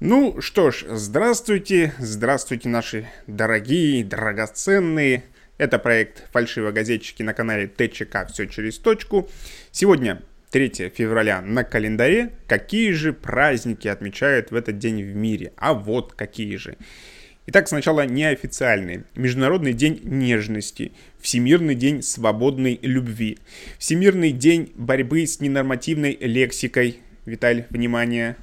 Ну что ж, здравствуйте, здравствуйте наши дорогие, драгоценные. Это проект «Фальшивогазетчики» на канале ТЧК «Все через точку». Сегодня 3 февраля на календаре. Какие же праздники отмечают в этот день в мире? А вот какие же. Итак, сначала неофициальный. Международный день нежности, Всемирный день свободной любви, Всемирный день борьбы с ненормативной лексикой. Виталь, внимание,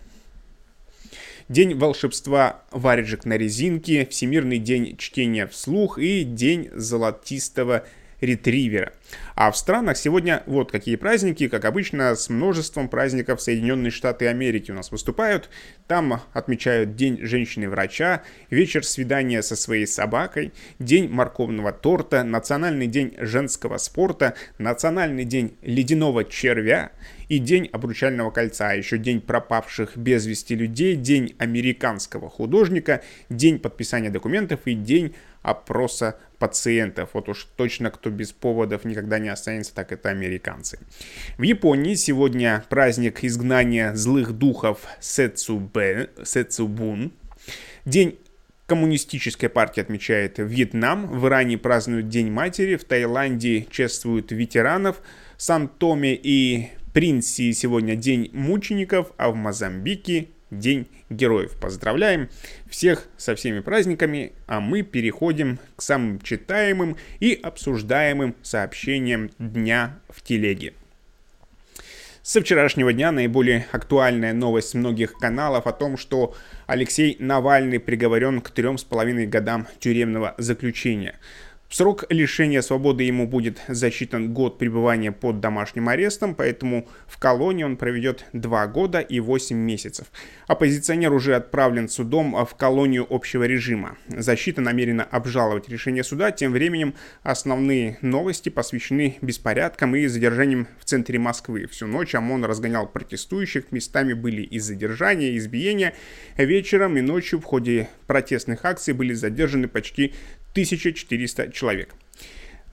День волшебства варежек на резинке, Всемирный день чтения вслух и День золотистого ретривера. А в странах сегодня вот какие праздники, как обычно, с множеством праздников Соединенные Штаты Америки у нас выступают. Там отмечают День женщины-врача, вечер свидания со своей собакой, День морковного торта, Национальный день женского спорта, Национальный день ледяного червя и День обручального кольца, а еще День пропавших без вести людей, День американского художника, День подписания документов и День опроса пациентов. Вот уж точно кто без поводов никогда не останется, так это американцы. В Японии сегодня праздник изгнания злых духов Сетсубе, Сетсубун. День Коммунистическая партия отмечает Вьетнам, в Иране празднуют День матери, в Таиланде чествуют ветеранов, Сан-Томе и Принси сегодня День мучеников, а в Мозамбике День героев. Поздравляем всех со всеми праздниками, а мы переходим к самым читаемым и обсуждаемым сообщениям дня в телеге. Со вчерашнего дня наиболее актуальная новость многих каналов о том, что Алексей Навальный приговорен к трем с половиной годам тюремного заключения. Срок лишения свободы ему будет засчитан год пребывания под домашним арестом, поэтому в колонии он проведет 2 года и 8 месяцев. Оппозиционер уже отправлен судом в колонию общего режима. Защита намерена обжаловать решение суда, тем временем основные новости посвящены беспорядкам и задержаниям в центре Москвы. Всю ночь ОМОН разгонял протестующих, местами были и задержания, и избиения. Вечером и ночью в ходе протестных акций были задержаны почти 1400 человек.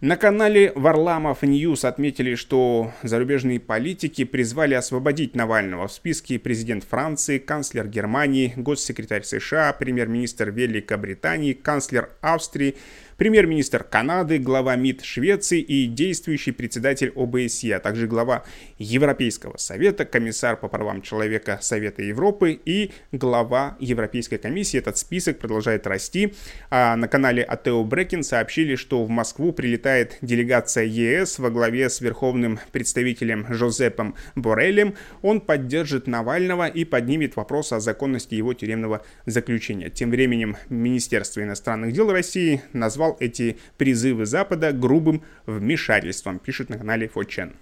На канале Варламов News отметили, что зарубежные политики призвали освободить Навального в списке президент Франции, канцлер Германии, госсекретарь США, премьер-министр Великобритании, канцлер Австрии, премьер-министр Канады, глава МИД Швеции и действующий председатель ОБСЕ, а также глава Европейского совета, комиссар по правам человека Совета Европы и глава Европейской комиссии. Этот список продолжает расти. А на канале Атео Брекин сообщили, что в Москву прилетает делегация ЕС во главе с верховным представителем Жозепом Борелем. Он поддержит Навального и поднимет вопрос о законности его тюремного заключения. Тем временем Министерство иностранных дел России назвал назвал эти призывы Запада грубым вмешательством, пишет на канале Фочен.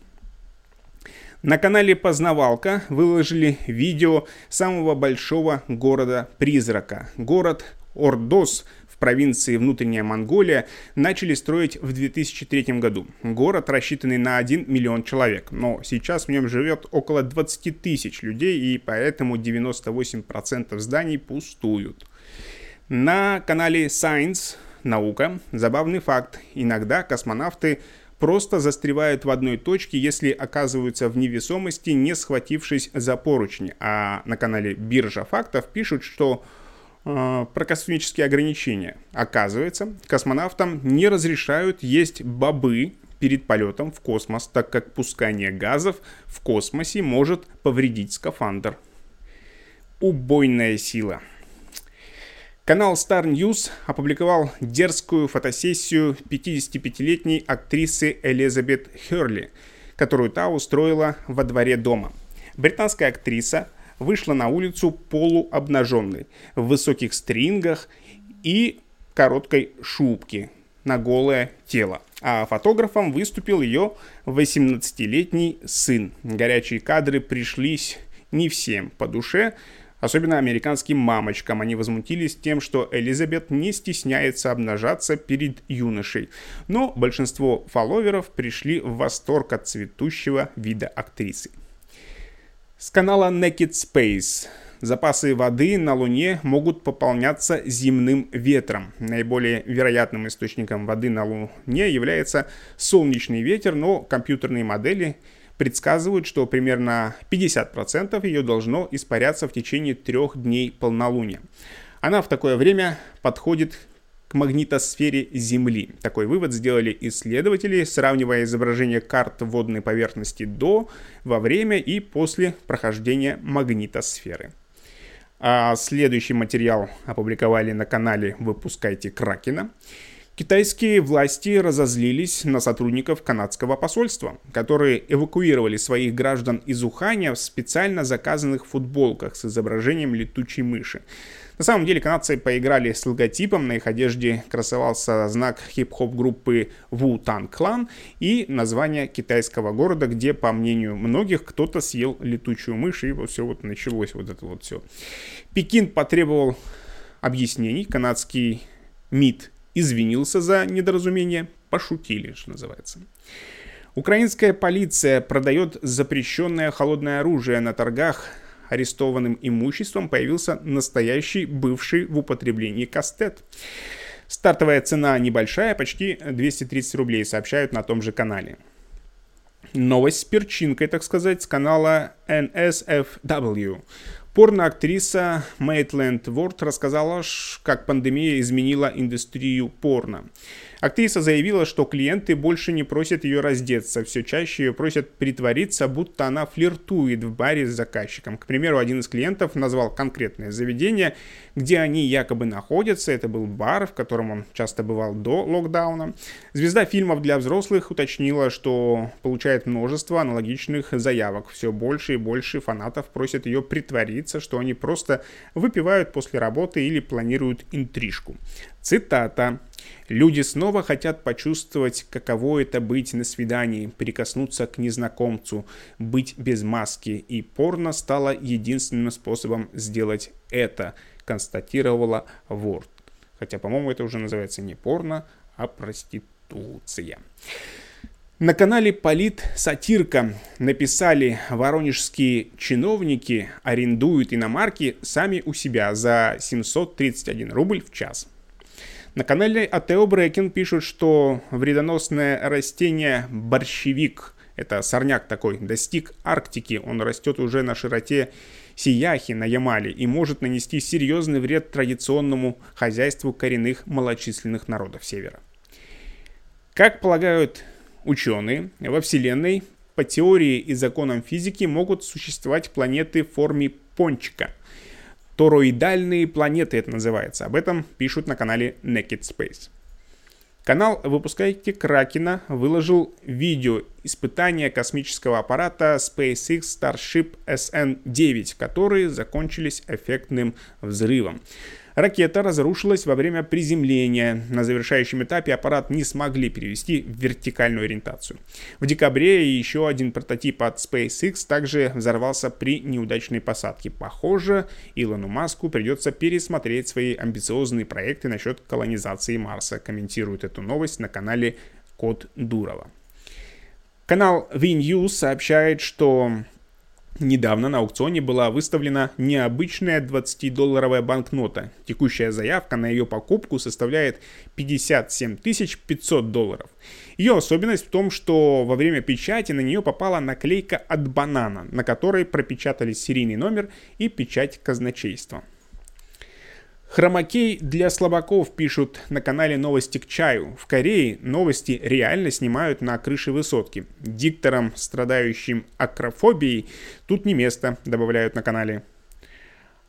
На канале Познавалка выложили видео самого большого города-призрака. Город Ордос в провинции Внутренняя Монголия начали строить в 2003 году. Город, рассчитанный на 1 миллион человек, но сейчас в нем живет около 20 тысяч людей, и поэтому 98% зданий пустуют. На канале Science Наука. Забавный факт. Иногда космонавты просто застревают в одной точке, если оказываются в невесомости, не схватившись за поручни. А на канале Биржа фактов пишут, что э, про космические ограничения. Оказывается, космонавтам не разрешают есть бобы перед полетом в космос, так как пускание газов в космосе может повредить скафандр. Убойная сила. Канал Star News опубликовал дерзкую фотосессию 55-летней актрисы Элизабет Херли, которую та устроила во дворе дома. Британская актриса вышла на улицу полуобнаженной, в высоких стрингах и короткой шубке на голое тело. А фотографом выступил ее 18-летний сын. Горячие кадры пришлись не всем по душе, Особенно американским мамочкам. Они возмутились тем, что Элизабет не стесняется обнажаться перед юношей. Но большинство фолловеров пришли в восторг от цветущего вида актрисы. С канала Naked Space. Запасы воды на Луне могут пополняться земным ветром. Наиболее вероятным источником воды на Луне является солнечный ветер, но компьютерные модели предсказывают, что примерно 50% ее должно испаряться в течение трех дней полнолуния. Она в такое время подходит к магнитосфере Земли. Такой вывод сделали исследователи, сравнивая изображение карт водной поверхности до, во время и после прохождения магнитосферы. А следующий материал опубликовали на канале «Выпускайте Кракена». Китайские власти разозлились на сотрудников канадского посольства, которые эвакуировали своих граждан из Уханя в специально заказанных футболках с изображением летучей мыши. На самом деле канадцы поиграли с логотипом, на их одежде красовался знак хип-хоп группы Wu Tang Clan и название китайского города, где, по мнению многих, кто-то съел летучую мышь, и вот все вот началось вот это вот все. Пекин потребовал объяснений, канадский МИД извинился за недоразумение, пошутили, что называется. Украинская полиция продает запрещенное холодное оружие на торгах арестованным имуществом появился настоящий бывший в употреблении кастет. Стартовая цена небольшая, почти 230 рублей, сообщают на том же канале. Новость с перчинкой, так сказать, с канала NSFW. Порноактриса Мейтленд Ворд рассказала, как пандемия изменила индустрию порно. Актриса заявила, что клиенты больше не просят ее раздеться, все чаще ее просят притвориться, будто она флиртует в баре с заказчиком. К примеру, один из клиентов назвал конкретное заведение, где они якобы находятся. Это был бар, в котором он часто бывал до локдауна. Звезда фильмов для взрослых уточнила, что получает множество аналогичных заявок. Все больше и больше фанатов просят ее притвориться, что они просто выпивают после работы или планируют интрижку. Цитата. Люди снова хотят почувствовать, каково это быть на свидании, прикоснуться к незнакомцу, быть без маски, и порно стало единственным способом сделать это, констатировала Ворд. Хотя, по-моему, это уже называется не порно, а проституция. На канале Полит Сатирка написали, воронежские чиновники арендуют иномарки сами у себя за 731 рубль в час. На канале Атео Брекин пишут, что вредоносное растение борщевик, это сорняк такой, достиг Арктики. Он растет уже на широте Сияхи на Ямале и может нанести серьезный вред традиционному хозяйству коренных малочисленных народов Севера. Как полагают ученые, во Вселенной по теории и законам физики могут существовать планеты в форме пончика – Тороидальные планеты это называется. Об этом пишут на канале Naked Space. Канал «Выпускайте Кракена» выложил видео испытания космического аппарата SpaceX Starship SN-9, которые закончились эффектным взрывом. Ракета разрушилась во время приземления. На завершающем этапе аппарат не смогли перевести в вертикальную ориентацию. В декабре еще один прототип от SpaceX также взорвался при неудачной посадке. Похоже, Илону Маску придется пересмотреть свои амбициозные проекты насчет колонизации Марса. Комментирует эту новость на канале Код Дурова. Канал VNews сообщает, что Недавно на аукционе была выставлена необычная 20-долларовая банкнота. Текущая заявка на ее покупку составляет 57 500 долларов. Ее особенность в том, что во время печати на нее попала наклейка от банана, на которой пропечатались серийный номер и печать казначейства. Хромакей для слабаков пишут на канале Новости к чаю. В Корее новости реально снимают на крыше высотки. Дикторам, страдающим акрофобией, тут не место, добавляют на канале.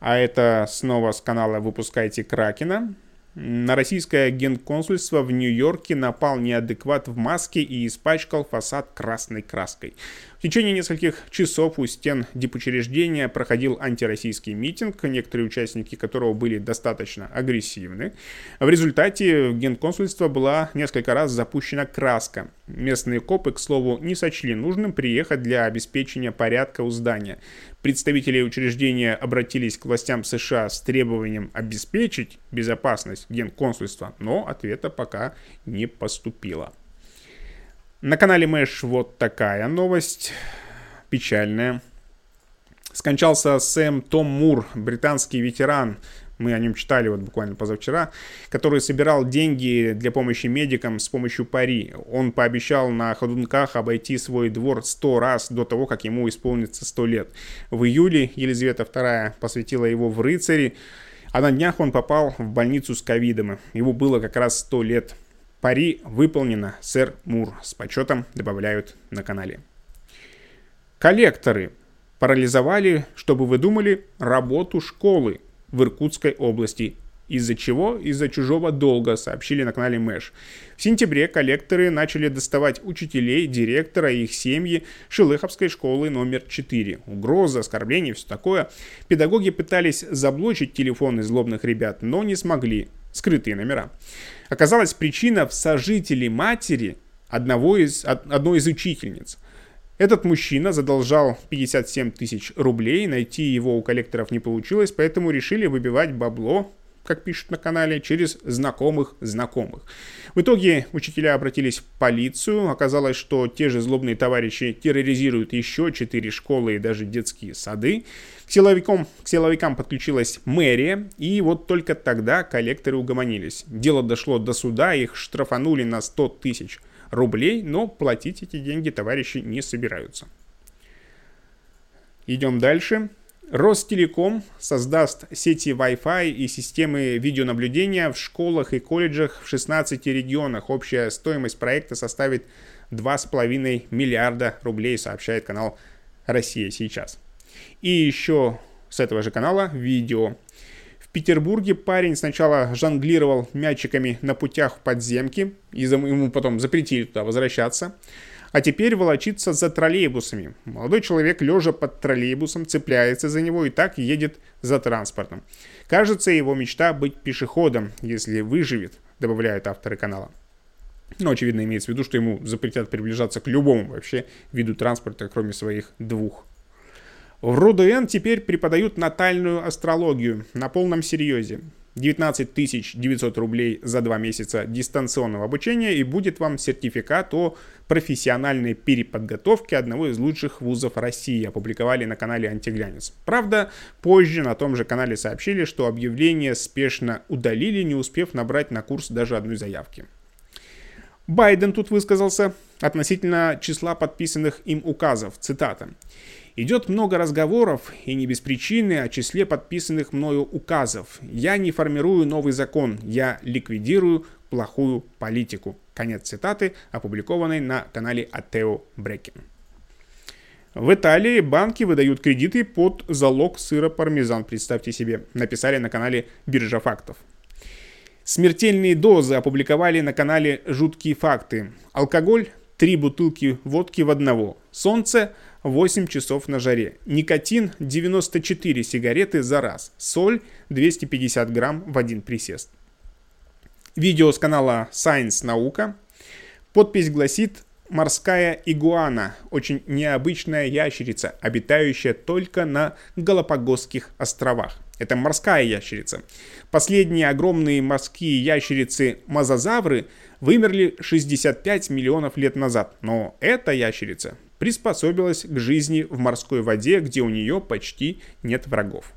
А это снова с канала «Выпускайте Кракена». На российское генконсульство в Нью-Йорке напал неадекват в маске и испачкал фасад красной краской. В течение нескольких часов у стен дипучреждения проходил антироссийский митинг, некоторые участники которого были достаточно агрессивны. В результате в генконсульство была несколько раз запущена краска. Местные копы, к слову, не сочли нужным приехать для обеспечения порядка у здания. Представители учреждения обратились к властям США с требованием обеспечить безопасность генконсульства, но ответа пока не поступило. На канале Мэш вот такая новость, печальная. Скончался Сэм Том Мур, британский ветеран, мы о нем читали вот буквально позавчера, который собирал деньги для помощи медикам с помощью пари. Он пообещал на ходунках обойти свой двор сто раз до того, как ему исполнится сто лет. В июле Елизавета II посвятила его в рыцари, а на днях он попал в больницу с ковидом. Ему было как раз сто лет. Пари выполнено, сэр Мур. С почетом добавляют на канале. Коллекторы парализовали, чтобы вы думали, работу школы в Иркутской области. Из-за чего? Из-за чужого долга, сообщили на канале Мэш. В сентябре коллекторы начали доставать учителей, директора и их семьи Шилыховской школы номер 4. Угрозы, оскорбления, все такое. Педагоги пытались заблочить телефоны злобных ребят, но не смогли. Скрытые номера. Оказалась причина в сожителе матери одного из, одной из учительниц – этот мужчина задолжал 57 тысяч рублей, найти его у коллекторов не получилось, поэтому решили выбивать бабло, как пишут на канале, через знакомых знакомых. В итоге учителя обратились в полицию. Оказалось, что те же злобные товарищи терроризируют еще четыре школы и даже детские сады. К силовикам, к силовикам подключилась мэрия, и вот только тогда коллекторы угомонились. Дело дошло до суда, их штрафанули на 100 тысяч рублей, но платить эти деньги товарищи не собираются. Идем дальше. Ростелеком создаст сети Wi-Fi и системы видеонаблюдения в школах и колледжах в 16 регионах. Общая стоимость проекта составит 2,5 миллиарда рублей, сообщает канал «Россия сейчас». И еще с этого же канала видео. В Петербурге парень сначала жонглировал мячиками на путях в подземке, и ему потом запретили туда возвращаться. А теперь волочится за троллейбусами. Молодой человек, лежа под троллейбусом, цепляется за него и так едет за транспортом. Кажется, его мечта быть пешеходом, если выживет, добавляют авторы канала. Но, очевидно, имеется в виду, что ему запретят приближаться к любому вообще виду транспорта, кроме своих двух в РУДН теперь преподают натальную астрологию на полном серьезе. 19 900 рублей за два месяца дистанционного обучения и будет вам сертификат о профессиональной переподготовке одного из лучших вузов России, опубликовали на канале Антиглянец. Правда, позже на том же канале сообщили, что объявление спешно удалили, не успев набрать на курс даже одной заявки. Байден тут высказался относительно числа подписанных им указов. Цитата. Идет много разговоров, и не без причины, о числе подписанных мною указов. Я не формирую новый закон, я ликвидирую плохую политику. Конец цитаты, опубликованной на канале Атео Брекин. В Италии банки выдают кредиты под залог сыра пармезан, представьте себе, написали на канале Биржа фактов. Смертельные дозы опубликовали на канале Жуткие факты. Алкоголь – три бутылки водки в одного. Солнце – 8 часов на жаре. Никотин 94 сигареты за раз. Соль 250 грамм в один присест. Видео с канала Science Наука. Подпись гласит морская игуана, очень необычная ящерица, обитающая только на Галапагосских островах. Это морская ящерица. Последние огромные морские ящерицы-мазозавры вымерли 65 миллионов лет назад, но эта ящерица приспособилась к жизни в морской воде, где у нее почти нет врагов.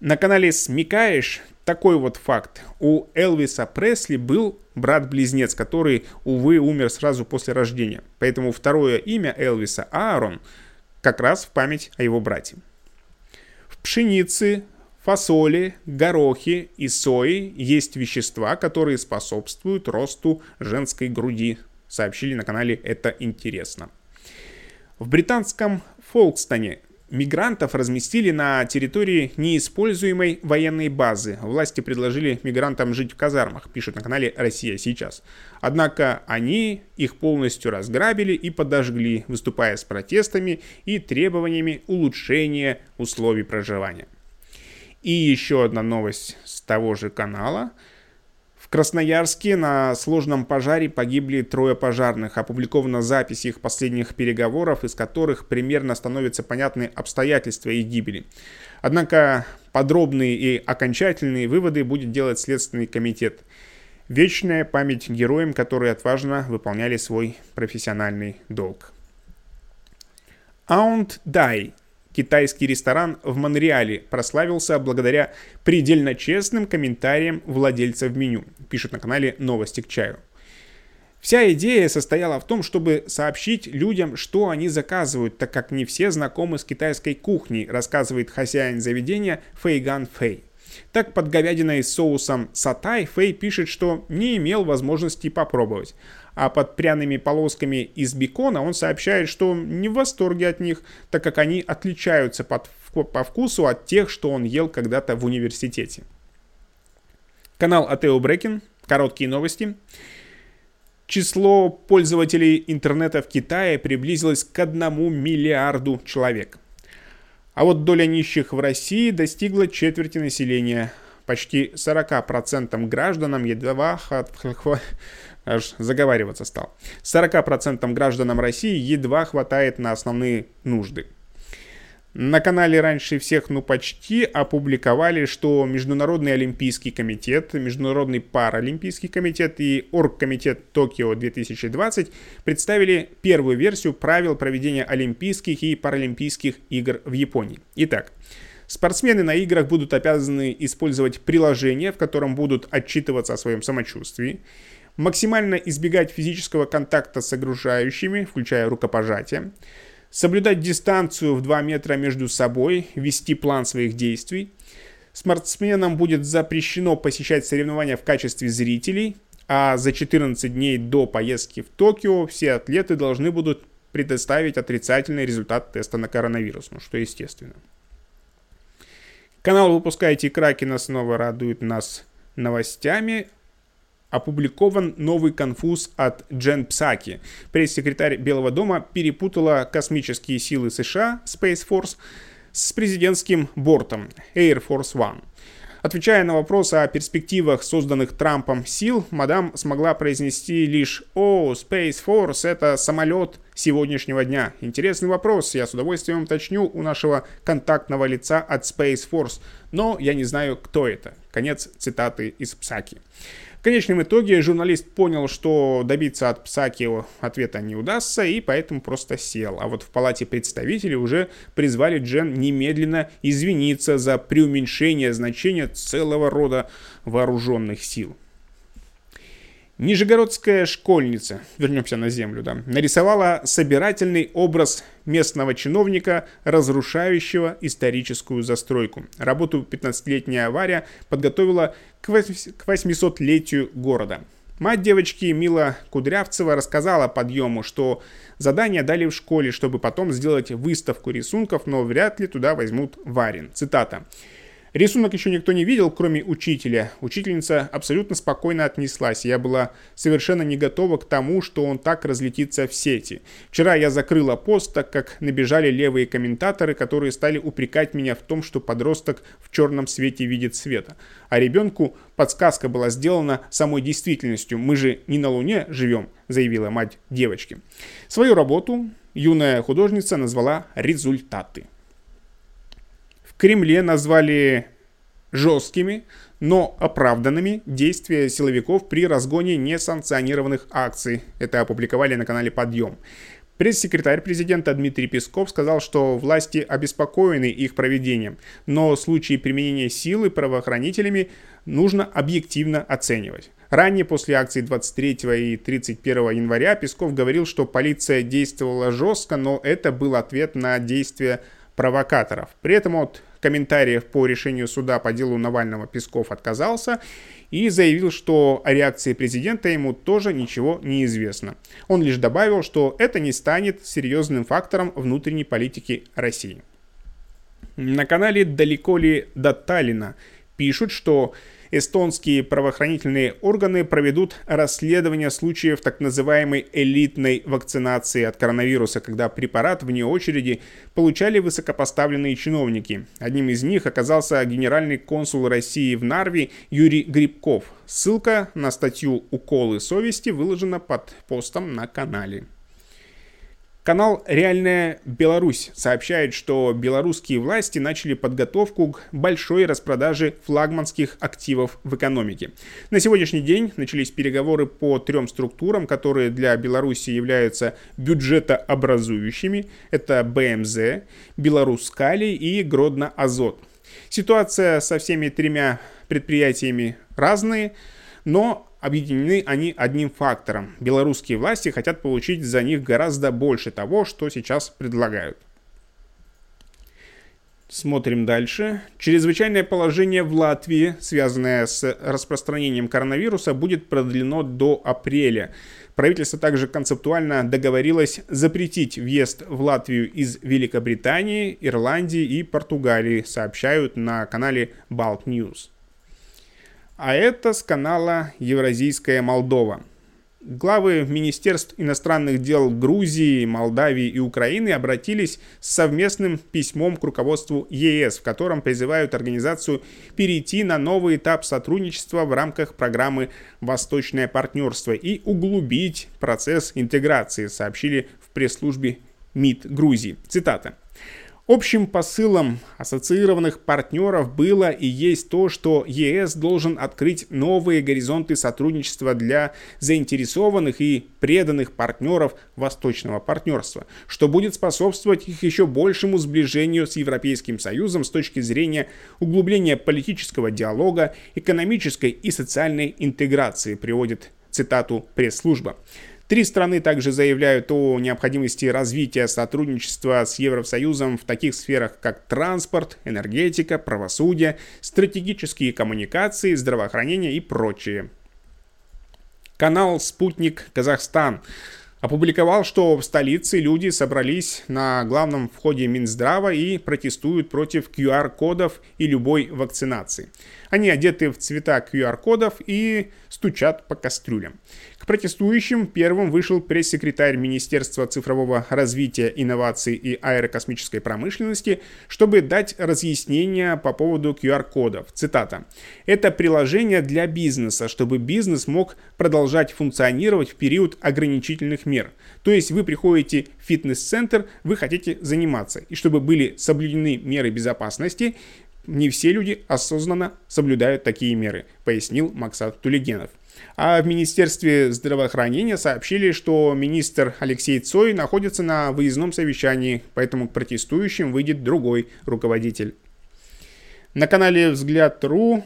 На канале «Смекаешь» такой вот факт. У Элвиса Пресли был брат-близнец, который, увы, умер сразу после рождения. Поэтому второе имя Элвиса, Аарон, как раз в память о его брате. В пшенице, фасоли, горохе и сои есть вещества, которые способствуют росту женской груди сообщили на канале «Это интересно». В британском Фолкстоне мигрантов разместили на территории неиспользуемой военной базы. Власти предложили мигрантам жить в казармах, пишут на канале «Россия сейчас». Однако они их полностью разграбили и подожгли, выступая с протестами и требованиями улучшения условий проживания. И еще одна новость с того же канала – Красноярске на сложном пожаре погибли трое пожарных. Опубликована запись их последних переговоров, из которых примерно становятся понятны обстоятельства их гибели. Однако подробные и окончательные выводы будет делать Следственный комитет. Вечная память героям, которые отважно выполняли свой профессиональный долг. Аунд Дай китайский ресторан в Монреале прославился благодаря предельно честным комментариям владельцев меню, пишут на канале «Новости к чаю». Вся идея состояла в том, чтобы сообщить людям, что они заказывают, так как не все знакомы с китайской кухней, рассказывает хозяин заведения Фейган Фэй. Так, под говядиной с соусом сатай Фэй пишет, что не имел возможности попробовать. А под пряными полосками из бекона он сообщает, что не в восторге от них, так как они отличаются под, по вкусу от тех, что он ел когда-то в университете. Канал Атео Брекин. Короткие новости. Число пользователей интернета в Китае приблизилось к 1 миллиарду человек. А вот доля нищих в России достигла четверти населения. Почти 40% гражданам едва аж заговариваться стал. 40% гражданам России едва хватает на основные нужды. На канале раньше всех, ну почти, опубликовали, что Международный Олимпийский комитет, Международный Паралимпийский комитет и Оргкомитет Токио 2020 представили первую версию правил проведения Олимпийских и Паралимпийских игр в Японии. Итак, Спортсмены на играх будут обязаны использовать приложение, в котором будут отчитываться о своем самочувствии, максимально избегать физического контакта с окружающими, включая рукопожатие, соблюдать дистанцию в 2 метра между собой, вести план своих действий. Спортсменам будет запрещено посещать соревнования в качестве зрителей, а за 14 дней до поездки в Токио все атлеты должны будут предоставить отрицательный результат теста на коронавирус, ну что естественно. Канал «Выпускайте Кракена» снова радует нас новостями опубликован новый конфуз от Джен Псаки. Пресс-секретарь Белого дома перепутала космические силы США, Space Force, с президентским бортом Air Force One. Отвечая на вопрос о перспективах созданных Трампом сил, мадам смогла произнести лишь «О, Space Force — это самолет сегодняшнего дня». Интересный вопрос, я с удовольствием уточню у нашего контактного лица от Space Force, но я не знаю, кто это. Конец цитаты из Псаки. В конечном итоге журналист понял, что добиться от Псаки ответа не удастся, и поэтому просто сел. А вот в палате представителей уже призвали Джен немедленно извиниться за преуменьшение значения целого рода вооруженных сил. Нижегородская школьница, вернемся на землю, да, нарисовала собирательный образ местного чиновника, разрушающего историческую застройку. Работу 15-летняя авария подготовила к 800-летию города. Мать девочки Мила Кудрявцева рассказала подъему, что задание дали в школе, чтобы потом сделать выставку рисунков, но вряд ли туда возьмут Варин. Цитата. Рисунок еще никто не видел, кроме учителя. Учительница абсолютно спокойно отнеслась. Я была совершенно не готова к тому, что он так разлетится в сети. Вчера я закрыла пост, так как набежали левые комментаторы, которые стали упрекать меня в том, что подросток в черном свете видит света. А ребенку подсказка была сделана самой действительностью. Мы же не на Луне живем, заявила мать девочки. Свою работу юная художница назвала «Результаты». Кремле назвали жесткими, но оправданными действия силовиков при разгоне несанкционированных акций. Это опубликовали на канале «Подъем». Пресс-секретарь президента Дмитрий Песков сказал, что власти обеспокоены их проведением, но случаи применения силы правоохранителями нужно объективно оценивать. Ранее, после акции 23 и 31 января, Песков говорил, что полиция действовала жестко, но это был ответ на действия провокаторов. При этом от комментариев по решению суда по делу Навального Песков отказался и заявил, что о реакции президента ему тоже ничего не известно. Он лишь добавил, что это не станет серьезным фактором внутренней политики России. На канале «Далеко ли до Таллина» пишут, что эстонские правоохранительные органы проведут расследование случаев так называемой элитной вакцинации от коронавируса, когда препарат вне очереди получали высокопоставленные чиновники. Одним из них оказался генеральный консул России в Нарве Юрий Грибков. Ссылка на статью «Уколы совести» выложена под постом на канале. Канал «Реальная Беларусь» сообщает, что белорусские власти начали подготовку к большой распродаже флагманских активов в экономике. На сегодняшний день начались переговоры по трем структурам, которые для Беларуси являются бюджетообразующими. Это БМЗ, Беларускали и Гродно-Азот. Ситуация со всеми тремя предприятиями разные, но Объединены они одним фактором. Белорусские власти хотят получить за них гораздо больше того, что сейчас предлагают. Смотрим дальше. Чрезвычайное положение в Латвии, связанное с распространением коронавируса, будет продлено до апреля. Правительство также концептуально договорилось запретить въезд в Латвию из Великобритании, Ирландии и Португалии, сообщают на канале Balt News а это с канала Евразийская Молдова. Главы Министерств иностранных дел Грузии, Молдавии и Украины обратились с совместным письмом к руководству ЕС, в котором призывают организацию перейти на новый этап сотрудничества в рамках программы «Восточное партнерство» и углубить процесс интеграции, сообщили в пресс-службе МИД Грузии. Цитата. Общим посылом ассоциированных партнеров было и есть то, что ЕС должен открыть новые горизонты сотрудничества для заинтересованных и преданных партнеров Восточного партнерства, что будет способствовать их еще большему сближению с Европейским Союзом с точки зрения углубления политического диалога, экономической и социальной интеграции, приводит цитату пресс-служба. Три страны также заявляют о необходимости развития сотрудничества с Евросоюзом в таких сферах, как транспорт, энергетика, правосудие, стратегические коммуникации, здравоохранение и прочее. Канал «Спутник Казахстан» опубликовал, что в столице люди собрались на главном входе Минздрава и протестуют против QR-кодов и любой вакцинации. Они одеты в цвета QR-кодов и стучат по кастрюлям. К протестующим первым вышел пресс-секретарь Министерства цифрового развития, инноваций и аэрокосмической промышленности, чтобы дать разъяснение по поводу QR-кодов. Цитата. «Это приложение для бизнеса, чтобы бизнес мог продолжать функционировать в период ограничительных мер. То есть вы приходите в фитнес-центр, вы хотите заниматься, и чтобы были соблюдены меры безопасности, не все люди осознанно соблюдают такие меры, пояснил Максат Тулегенов. А в Министерстве здравоохранения сообщили, что министр Алексей Цой находится на выездном совещании, поэтому к протестующим выйдет другой руководитель. На канале Взгляд.ру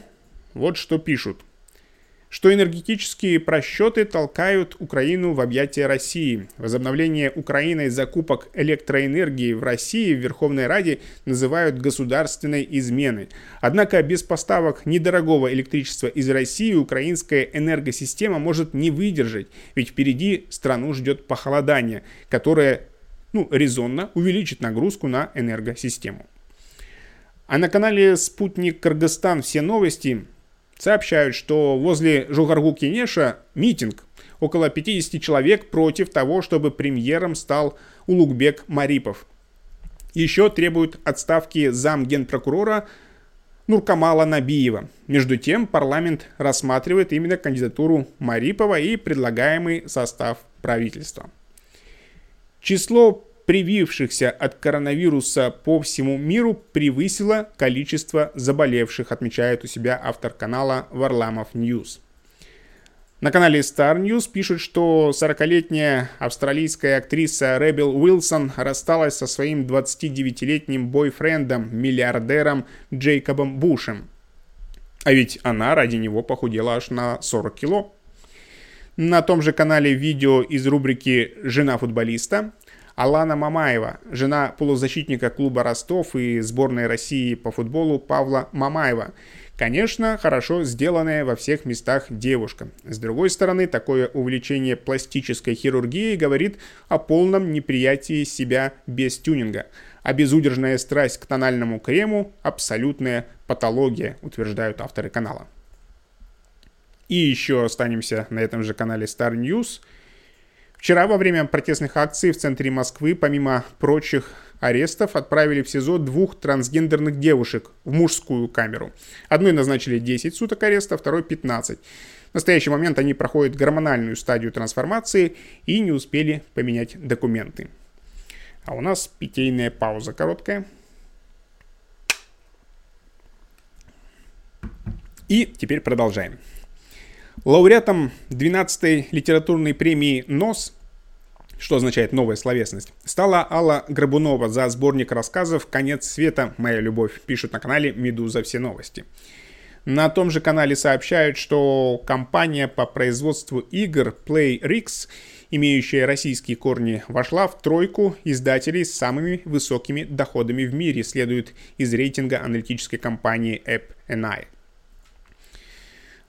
вот что пишут что энергетические просчеты толкают Украину в объятия России. Возобновление Украиной закупок электроэнергии в России в Верховной Раде называют государственной изменой. Однако без поставок недорогого электричества из России украинская энергосистема может не выдержать, ведь впереди страну ждет похолодание, которое ну, резонно увеличит нагрузку на энергосистему. А на канале «Спутник Кыргызстан. Все новости» сообщают, что возле Жугаргу-Кенеша митинг. Около 50 человек против того, чтобы премьером стал Улугбек Марипов. Еще требуют отставки зам генпрокурора Нуркамала Набиева. Между тем, парламент рассматривает именно кандидатуру Марипова и предлагаемый состав правительства. Число привившихся от коронавируса по всему миру превысило количество заболевших, отмечает у себя автор канала Варламов News. На канале Star News пишут, что 40-летняя австралийская актриса Ребел Уилсон рассталась со своим 29-летним бойфрендом, миллиардером Джейкобом Бушем. А ведь она ради него похудела аж на 40 кило. На том же канале видео из рубрики «Жена футболиста» Алана Мамаева, жена полузащитника клуба Ростов и сборной России по футболу Павла Мамаева. Конечно, хорошо сделанная во всех местах девушка. С другой стороны, такое увлечение пластической хирургией говорит о полном неприятии себя без тюнинга. А безудержная страсть к тональному крему – абсолютная патология, утверждают авторы канала. И еще останемся на этом же канале Star News – Вчера во время протестных акций в центре Москвы, помимо прочих арестов, отправили в СИЗО двух трансгендерных девушек в мужскую камеру. Одной назначили 10 суток ареста, второй 15. В настоящий момент они проходят гормональную стадию трансформации и не успели поменять документы. А у нас питейная пауза короткая. И теперь продолжаем. Лауреатом 12-й литературной премии НОС, что означает «новая словесность», стала Алла Грабунова за сборник рассказов «Конец света. Моя любовь», пишут на канале «Медуза. Все новости». На том же канале сообщают, что компания по производству игр PlayRix, имеющая российские корни, вошла в тройку издателей с самыми высокими доходами в мире, следует из рейтинга аналитической компании AppNI.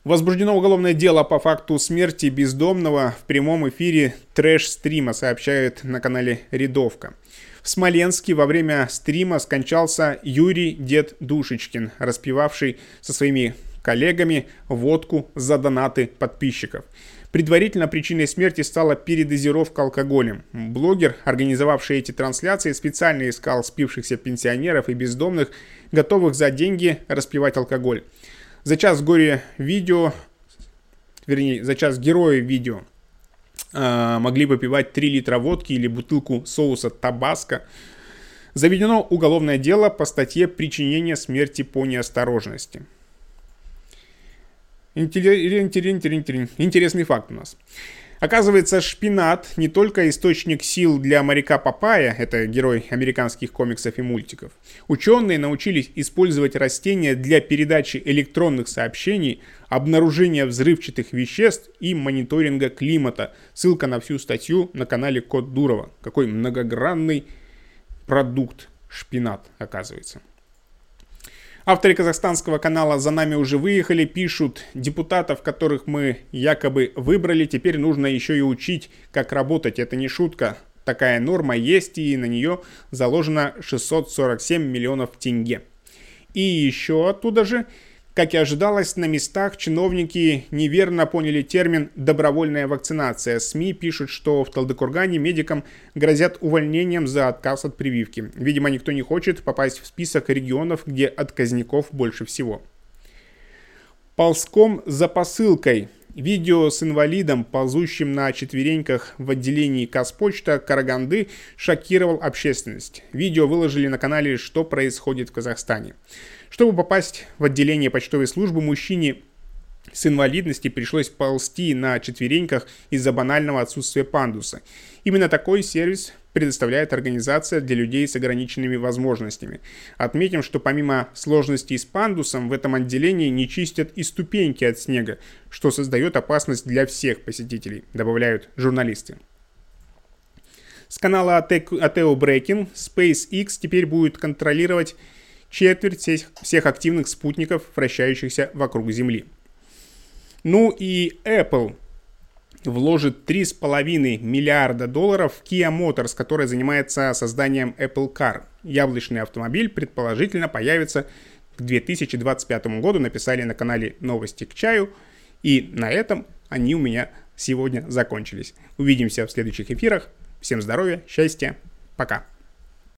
Возбуждено уголовное дело по факту смерти бездомного в прямом эфире трэш-стрима, сообщают на канале Рядовка. В Смоленске во время стрима скончался Юрий Дед Душечкин, распивавший со своими коллегами водку за донаты подписчиков. Предварительно причиной смерти стала передозировка алкоголем. Блогер, организовавший эти трансляции, специально искал спившихся пенсионеров и бездомных, готовых за деньги распивать алкоголь. За час горе видео, вернее, за час героя видео э, могли выпивать 3 литра водки или бутылку соуса табаско. Заведено уголовное дело по статье «Причинение смерти по неосторожности». Интересный факт у нас. Оказывается, шпинат не только источник сил для моряка Папая, это герой американских комиксов и мультиков. Ученые научились использовать растения для передачи электронных сообщений, обнаружения взрывчатых веществ и мониторинга климата. Ссылка на всю статью на канале Код Дурова. Какой многогранный продукт шпинат, оказывается. Авторы казахстанского канала «За нами уже выехали» пишут, депутатов, которых мы якобы выбрали, теперь нужно еще и учить, как работать. Это не шутка. Такая норма есть, и на нее заложено 647 миллионов тенге. И еще оттуда же как и ожидалось, на местах чиновники неверно поняли термин «добровольная вакцинация». СМИ пишут, что в Талдыкургане медикам грозят увольнением за отказ от прививки. Видимо, никто не хочет попасть в список регионов, где отказников больше всего. Ползком за посылкой. Видео с инвалидом, ползущим на четвереньках в отделении Казпочта Караганды, шокировал общественность. Видео выложили на канале «Что происходит в Казахстане». Чтобы попасть в отделение почтовой службы, мужчине с инвалидности пришлось ползти на четвереньках из-за банального отсутствия пандуса. Именно такой сервис предоставляет организация для людей с ограниченными возможностями. Отметим, что помимо сложностей с пандусом, в этом отделении не чистят и ступеньки от снега, что создает опасность для всех посетителей, добавляют журналисты. С канала Ateo Breaking SpaceX теперь будет контролировать четверть всех, всех активных спутников, вращающихся вокруг Земли. Ну и Apple вложит 3,5 миллиарда долларов в Kia Motors, которая занимается созданием Apple Car. Яблочный автомобиль предположительно появится к 2025 году, написали на канале «Новости к чаю». И на этом они у меня сегодня закончились. Увидимся в следующих эфирах. Всем здоровья, счастья, пока.